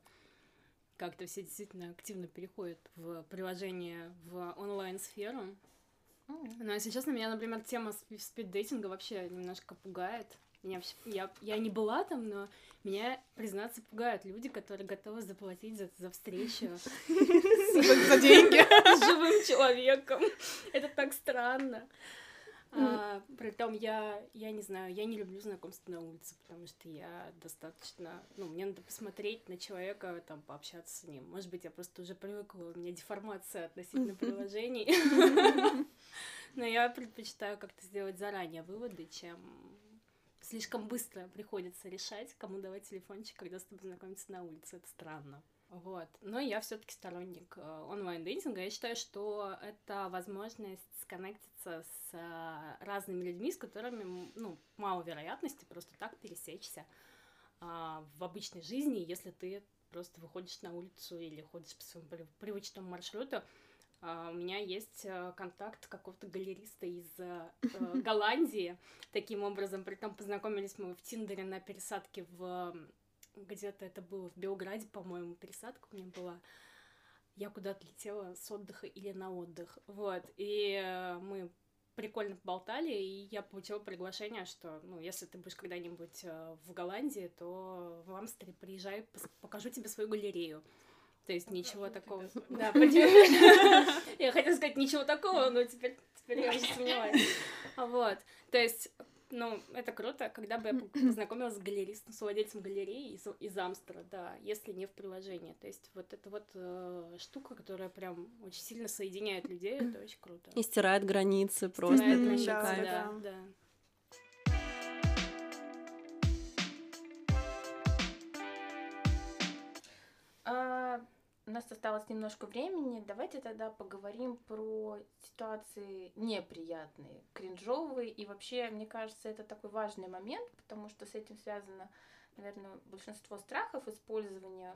Как-то все действительно активно переходят в приложение в онлайн-сферу. Но, если честно, меня, например, тема спиддейтинга вообще немножко пугает. Меня, я, я не была там, но меня, признаться, пугают люди, которые готовы заплатить за, за встречу за деньги с живым человеком. Это так странно. А, притом я, я не знаю, я не люблю знакомство на улице, потому что я достаточно, ну, мне надо посмотреть на человека, там, пообщаться с ним. Может быть, я просто уже привыкла, у меня деформация относительно приложений. Но я предпочитаю как-то сделать заранее выводы, чем слишком быстро приходится решать, кому давать телефончик, когда с тобой знакомиться на улице. Это странно. Вот. Но я все-таки сторонник э, онлайн-дейтинга. Я считаю, что это возможность сконнектиться с э, разными людьми, с которыми, ну, мало вероятности просто так пересечься а, в обычной жизни, если ты просто выходишь на улицу или ходишь по своему привычному маршруту. А, у меня есть э, контакт какого-то галериста из Голландии. Таким образом, при том познакомились мы в Тиндере на пересадке в где-то это было в Белграде, по-моему, пересадка у меня была. Я куда-то летела с отдыха или на отдых. Вот. И э, мы прикольно поболтали, и я получила приглашение, что, ну, если ты будешь когда-нибудь э, в Голландии, то в Амстере приезжай, покажу тебе свою галерею. То есть ничего такого. Да, Я хотела сказать ничего такого, но теперь теперь я уже сомневаюсь. Вот. То есть ну, это круто, когда бы я познакомилась с галеристом, с владельцем галереи из, из Амстера, да, если не в приложении. То есть вот эта вот э, штука, которая прям очень сильно соединяет людей, это очень круто. И стирает границы просто. Стирает границы, да, да, да. У нас осталось немножко времени, давайте тогда поговорим про ситуации неприятные, кринжовые, и вообще, мне кажется, это такой важный момент, потому что с этим связано, наверное, большинство страхов использования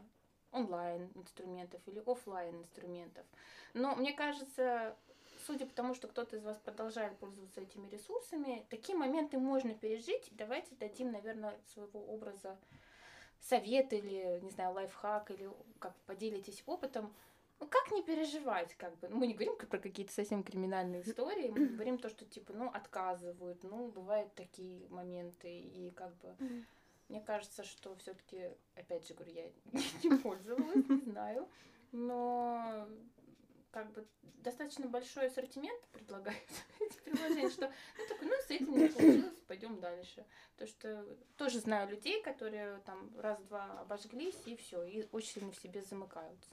онлайн инструментов или офлайн инструментов. Но мне кажется, судя по тому, что кто-то из вас продолжает пользоваться этими ресурсами, такие моменты можно пережить. Давайте дадим, наверное, своего образа совет или, не знаю, лайфхак, или как поделитесь опытом, ну, как не переживать, как бы, мы не говорим про какие-то совсем криминальные истории, мы говорим то, что, типа, ну, отказывают, ну, бывают такие моменты, и как бы, мне кажется, что все таки опять же говорю, я не пользовалась, не знаю, но как бы достаточно большой ассортимент предлагает эти приложения, что ну такой, ну с этим не получилось, пойдем дальше. То что тоже знаю людей, которые там раз-два обожглись и все, и очень сильно в себе замыкаются.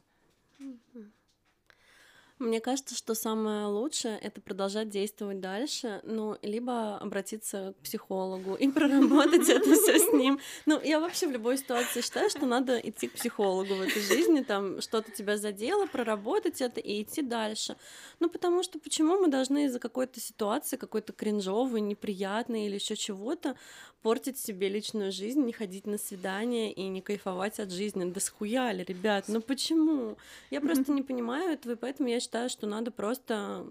Мне кажется, что самое лучшее это продолжать действовать дальше, ну, либо обратиться к психологу и проработать это все с ним. Ну, я вообще в любой ситуации считаю, что надо идти к психологу в этой жизни, там что-то тебя задело, проработать это и идти дальше. Ну, потому что почему мы должны из-за какой-то ситуации, какой-то кринжовой, неприятной или еще чего-то портить себе личную жизнь, не ходить на свидания и не кайфовать от жизни. Да схуяли, ребят, ну почему? Я просто не понимаю этого, и поэтому я считаю, что надо просто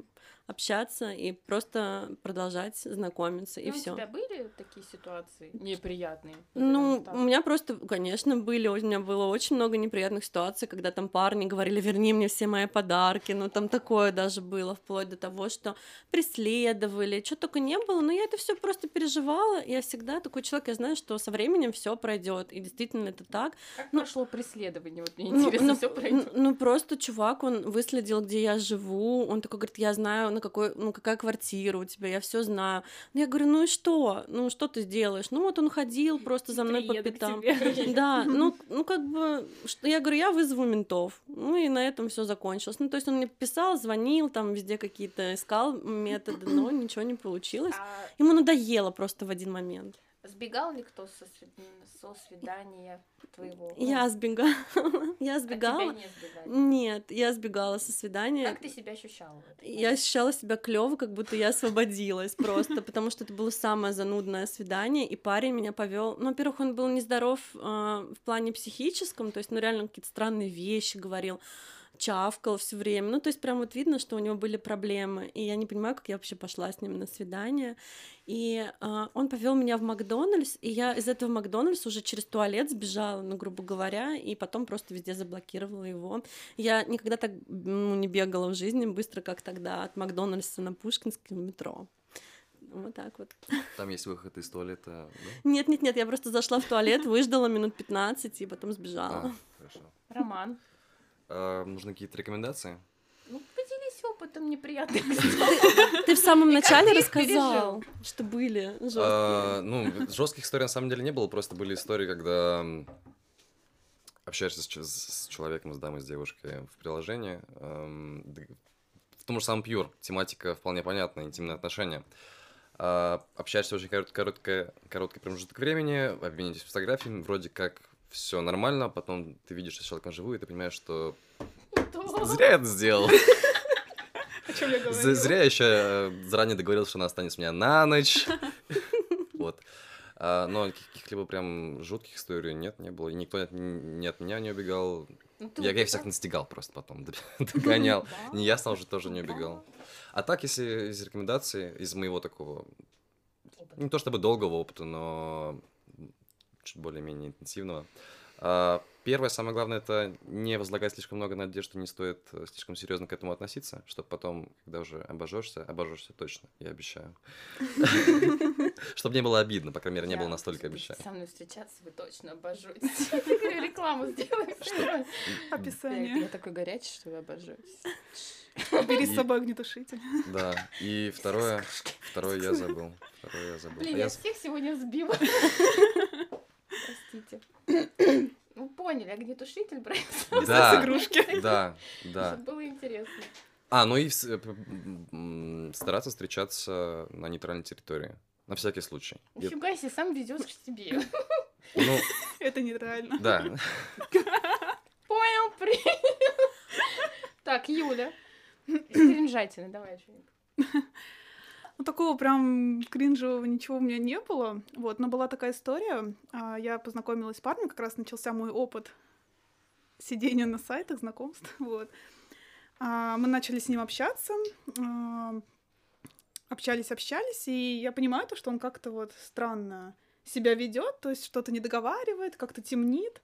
общаться и просто продолжать знакомиться и ну, все. У тебя были такие ситуации неприятные? Ну, у меня просто, конечно, были, у меня было очень много неприятных ситуаций, когда там парни говорили, верни мне все мои подарки, ну там такое даже было, вплоть до того, что преследовали, что только не было, но я это все просто переживала, я всегда такой человек, я знаю, что со временем все пройдет, и действительно это так. Как ну, прошло преследование, вот мне ну, интересно, ну, все пройдет. Ну, ну просто чувак, он выследил, где я живу, он такой говорит, я знаю на какой, ну, какая квартира у тебя, я все знаю. Ну, я говорю, ну и что? Ну, что ты сделаешь? Ну, вот он ходил просто за мной Приеду по пятам. Да, ну, ну, как бы, что, я говорю, я вызову ментов. Ну, и на этом все закончилось. Ну, то есть он мне писал, звонил, там везде какие-то искал методы, но ничего не получилось. А Ему надоело просто в один момент. Сбегал ли кто со, со свидания твоего? Я сбегала. я сбегала. А тебя не сбегали? Нет, я сбегала со свидания. Как ты себя ощущала? Я ощущала себя клево, как будто я освободилась просто, потому что это было самое занудное свидание, и парень меня повел. Ну, во-первых, он был нездоров э, в плане психическом, то есть, ну, реально какие-то странные вещи говорил чавкал все время. Ну, то есть прям вот видно, что у него были проблемы. И я не понимаю, как я вообще пошла с ним на свидание. И э, он повел меня в Макдональдс, и я из этого Макдональдса уже через туалет сбежала, ну, грубо говоря, и потом просто везде заблокировала его. Я никогда так ну, не бегала в жизни быстро, как тогда, от Макдональдса на Пушкинское метро. Вот так вот. Там есть выход из туалета, да? Нет, нет, нет, я просто зашла в туалет, выждала минут 15 и потом сбежала. А, хорошо. Роман. А, нужны какие-то рекомендации? Ну, поделись опытом неприятных. Ты в самом начале рассказал, что были жесткие. А, ну, жестких историй на самом деле не было, просто были истории, когда общаешься с, человеком, с дамой, с девушкой в приложении. В том же самом Pure тематика вполне понятна, интимные отношения. А, общаешься очень короткое, короткий промежуток времени, обменитесь фотографиями, вроде как все нормально, потом ты видишь, что человек живую, и ты понимаешь, что зря это сделал. Зря я еще э, заранее договорился, что она останется у меня на ночь. Вот. А, но каких-либо прям жутких историй нет, не было. И никто не от меня не убегал. Ну, я, я всех настигал просто потом, догонял. Неясно уже тоже не убегал. А так, если из рекомендаций, из моего такого, не то чтобы долгого опыта, но чуть более-менее интенсивного. А, Первое, самое главное, это не возлагать слишком много надежд, не стоит э, слишком серьезно к этому относиться, чтобы потом, когда уже обожжешься, обожжешься точно, я обещаю. Чтобы не было обидно, по крайней мере, не было настолько обещаю. Со мной встречаться вы точно обожжетесь. Рекламу сделаем. Описание. Я такой горячий, что вы обожжетесь. Бери с собой огнетушитель. Да, и второе, второе я забыл. Второе я забыл. Блин, я всех сегодня сбила. Простите. Ну, поняли, огнетушитель брать да, с игрушки. Да, да. Чтобы было интересно. А, ну и стараться встречаться на нейтральной территории. На всякий случай. Нифига себе, сам везешь к себе. Ну, Это нейтрально. да. Понял, принял. Так, Юля. Кринжатина, давай что-нибудь. Ну, такого прям кринжевого ничего у меня не было. Вот, но была такая история. а, Я познакомилась с парнем, как раз начался мой опыт сидения на сайтах, знакомств. Вот. А, Мы начали с ним общаться. а, Общались, общались, и я понимаю то, что он как-то вот странно себя ведет, то есть что-то не договаривает, как-то темнит.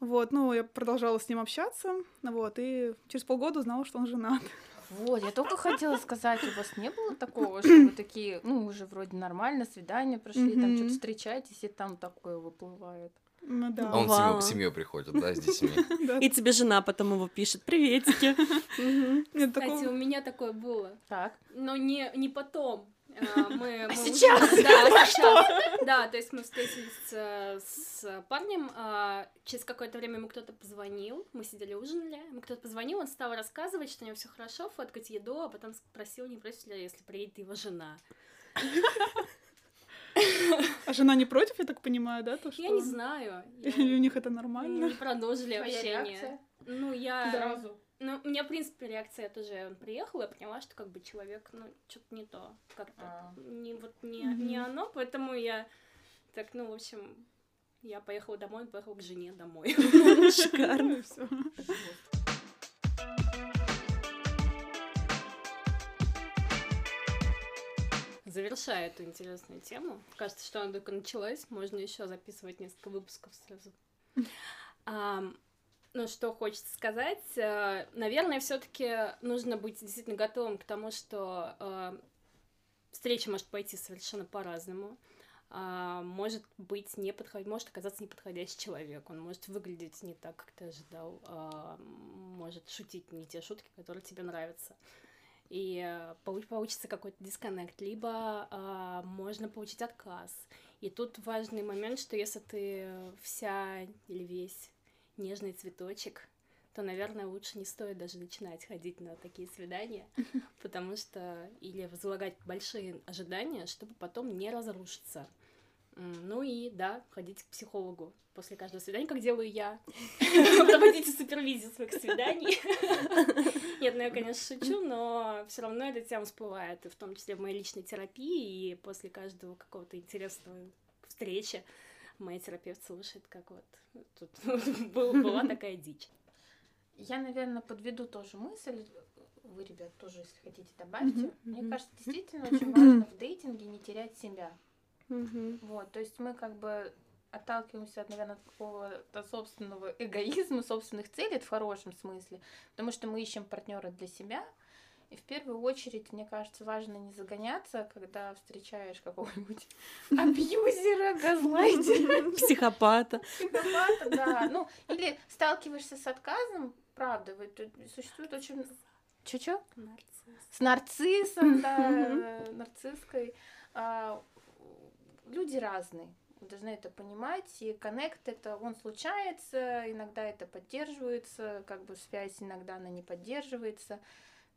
Вот, ну, я продолжала с ним общаться, вот, и через полгода узнала, что он женат. Вот, я только хотела сказать, у вас не было такого, что вы такие, ну, уже вроде нормально, свидание прошли, там что-то встречаетесь, и там такое выплывает. Ну да. А он Бывало. с семьей приходит, да, с детьми. Да. И тебе жена потом его пишет. Приветики. Кстати, у меня такое было. Так. Но не, не А, Мы, мы сейчас? уже- Да, сейчас. Да, то есть мы встретились э, с парнем, а, через какое-то время ему кто-то позвонил, мы сидели ужинали, ему кто-то позвонил, он стал рассказывать, что у него все хорошо, фоткать еду, а потом спросил, не против ли, если приедет его жена. А жена не против, я так понимаю, да? То, что... Я не знаю. я- Или у них это нормально? не продолжили Твоя общение. реакция? Ну, я... Сразу. Ну, у меня, в принципе, реакция тоже он приехал, я поняла, что как бы человек, ну, что-то не то. Как-то А. не вот не, не оно, поэтому я так, ну, в общем, я поехала домой, он поехал к жене домой. Шикарно. Ну и всё. Завершая эту интересную тему, кажется, что она только началась, можно еще записывать несколько выпусков сразу. Ну, что хочется сказать, э, наверное, все-таки нужно быть действительно готовым к тому, что э, встреча может пойти совершенно по-разному. А, может быть не подход... может оказаться неподходящий человек, он может выглядеть не так, как ты ожидал, а, может шутить не те шутки, которые тебе нравятся. И э, получ- получится какой-то дисконнект, либо а, можно получить отказ. И тут важный момент, что если ты вся или весь нежный цветочек, то, наверное, лучше не стоит даже начинать ходить на такие свидания, потому что или возлагать большие ожидания, чтобы потом не разрушиться. Ну и да, ходить к психологу после каждого свидания, как делаю я. Проводите супервизию своих свиданий. Нет, ну я, конечно, шучу, но все равно эта тема всплывает, и в том числе в моей личной терапии, и после каждого какого-то интересного встречи моя терапевт слушает, как вот тут был- была такая дичь. Я, наверное, подведу тоже мысль. Вы, ребят, тоже, если хотите, добавьте. Мне кажется, действительно очень важно в дейтинге не терять себя. Вот, то есть мы как бы отталкиваемся от, наверное, от какого-то собственного эгоизма, собственных целей, в хорошем смысле, потому что мы ищем партнера для себя. И в первую очередь, мне кажется, важно не загоняться, когда встречаешь какого-нибудь абьюзера, газлайтера, Психопата. психопата, да. Ну, или сталкиваешься с отказом, правда, существует очень... Чё-чё? Нарцисс. С нарциссом, да, нарцисской. А, Люди разные. Должны это понимать. И коннект это он случается, иногда это поддерживается, как бы связь иногда она не поддерживается.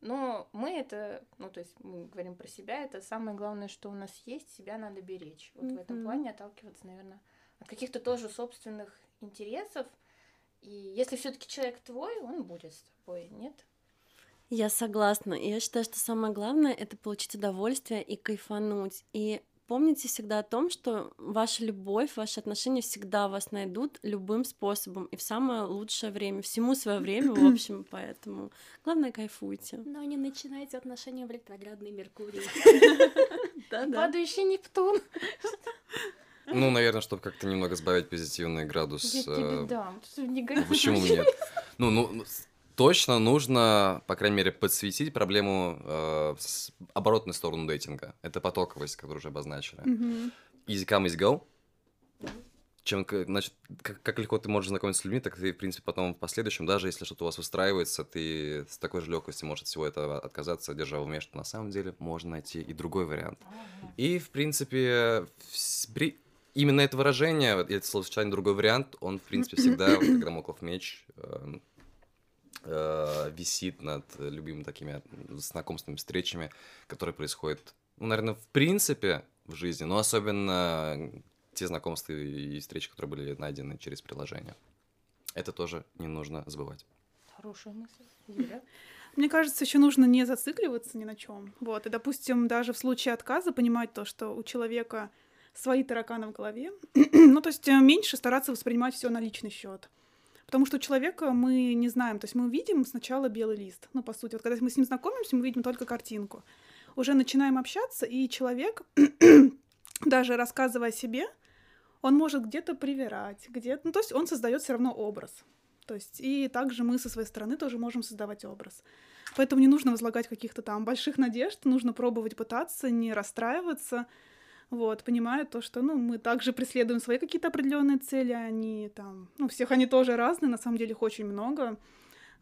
Но мы это, ну то есть мы говорим про себя, это самое главное, что у нас есть, себя надо беречь. Вот в этом плане отталкиваться, наверное, от каких-то тоже собственных интересов. И если все-таки человек твой, он будет с тобой, нет? Я согласна. И я считаю, что самое главное — это получить удовольствие и кайфануть. И помните всегда о том, что ваша любовь, ваши отношения всегда вас найдут любым способом и в самое лучшее время. Всему свое время, в общем, поэтому главное кайфуйте. Но не начинайте отношения в ретроградный Меркурий. Падающий Нептун. Ну, наверное, чтобы как-то немного сбавить позитивный градус. Я тебе э, дам. Почему нет? Ну, ну, с- точно нужно, по крайней мере, подсветить проблему э, с оборотной сторону дейтинга. Это потоковость, которую уже обозначили. Мгм. Easy come, easy go. Чем, значит, как, как легко ты можешь знакомиться с людьми, так ты, в принципе, потом в последующем, даже если что-то у вас выстраивается, ты с такой же легкостью можешь от всего этого отказаться, держа в уме, что на самом деле можно найти и другой вариант. И, в принципе, вс- при... именно это выражение, это словосочетание «другой вариант», он, в принципе, всегда, когда Моклов меч эм, э, висит над любыми такими знакомственными встречами, которые происходят, ну, наверное, в принципе в жизни, но особенно те знакомства и встречи, которые были найдены через приложение. Это тоже не нужно забывать. Хорошая мысль. Мне кажется, еще нужно не зацикливаться ни на чем. Вот, и, допустим, даже в случае отказа понимать то, что у человека свои тараканы в голове. ну, то есть э, меньше стараться воспринимать все на личный счет. Потому что человека мы не знаем, то есть мы видим сначала белый лист. Ну, по сути, вот когда мы с ним знакомимся, мы видим только картинку. Уже начинаем общаться, и человек, даже рассказывая о себе, он может где-то привирать, где-то... Ну, то есть он создает все равно образ. То есть и также мы со своей стороны тоже можем создавать образ. Поэтому не нужно возлагать каких-то там больших надежд, нужно пробовать пытаться, не расстраиваться, вот, понимая то, что, ну, мы также преследуем свои какие-то определенные цели, они там, ну, всех они тоже разные, на самом деле их очень много,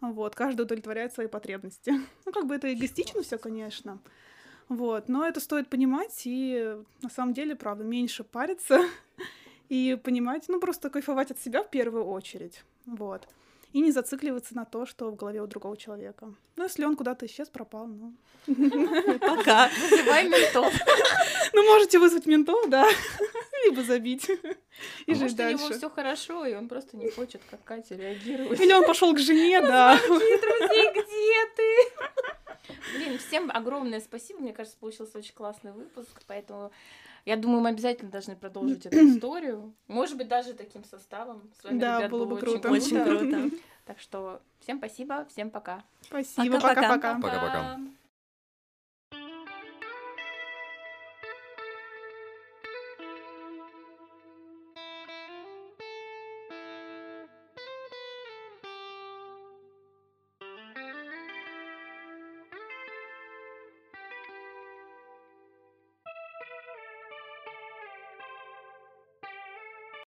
вот, каждый удовлетворяет свои потребности. Ну, как бы это эгоистично все, конечно, вот, но это стоит понимать и, на самом деле, правда, меньше париться и понимать, ну, просто кайфовать от себя в первую очередь, вот. И не зацикливаться на то, что в голове у другого человека. Ну, если он куда-то исчез, пропал, ну... Пока. Вызывай ментов. Ну, можете вызвать ментов, да, либо забить и жить Может, у него дальше. все хорошо, и он просто не хочет, как Катя, реагировать. Или он пошел к жене, да. друзей, где ты? Блин, всем огромное спасибо. Мне кажется, получился очень классный выпуск, поэтому я думаю, мы обязательно должны продолжить эту историю. Может быть, даже таким составом. С вами, Да, ребят, было бы очень круто. Очень круто. Так что всем спасибо, всем пока. Спасибо, Пока-пока. пока-пока. Пока-пока.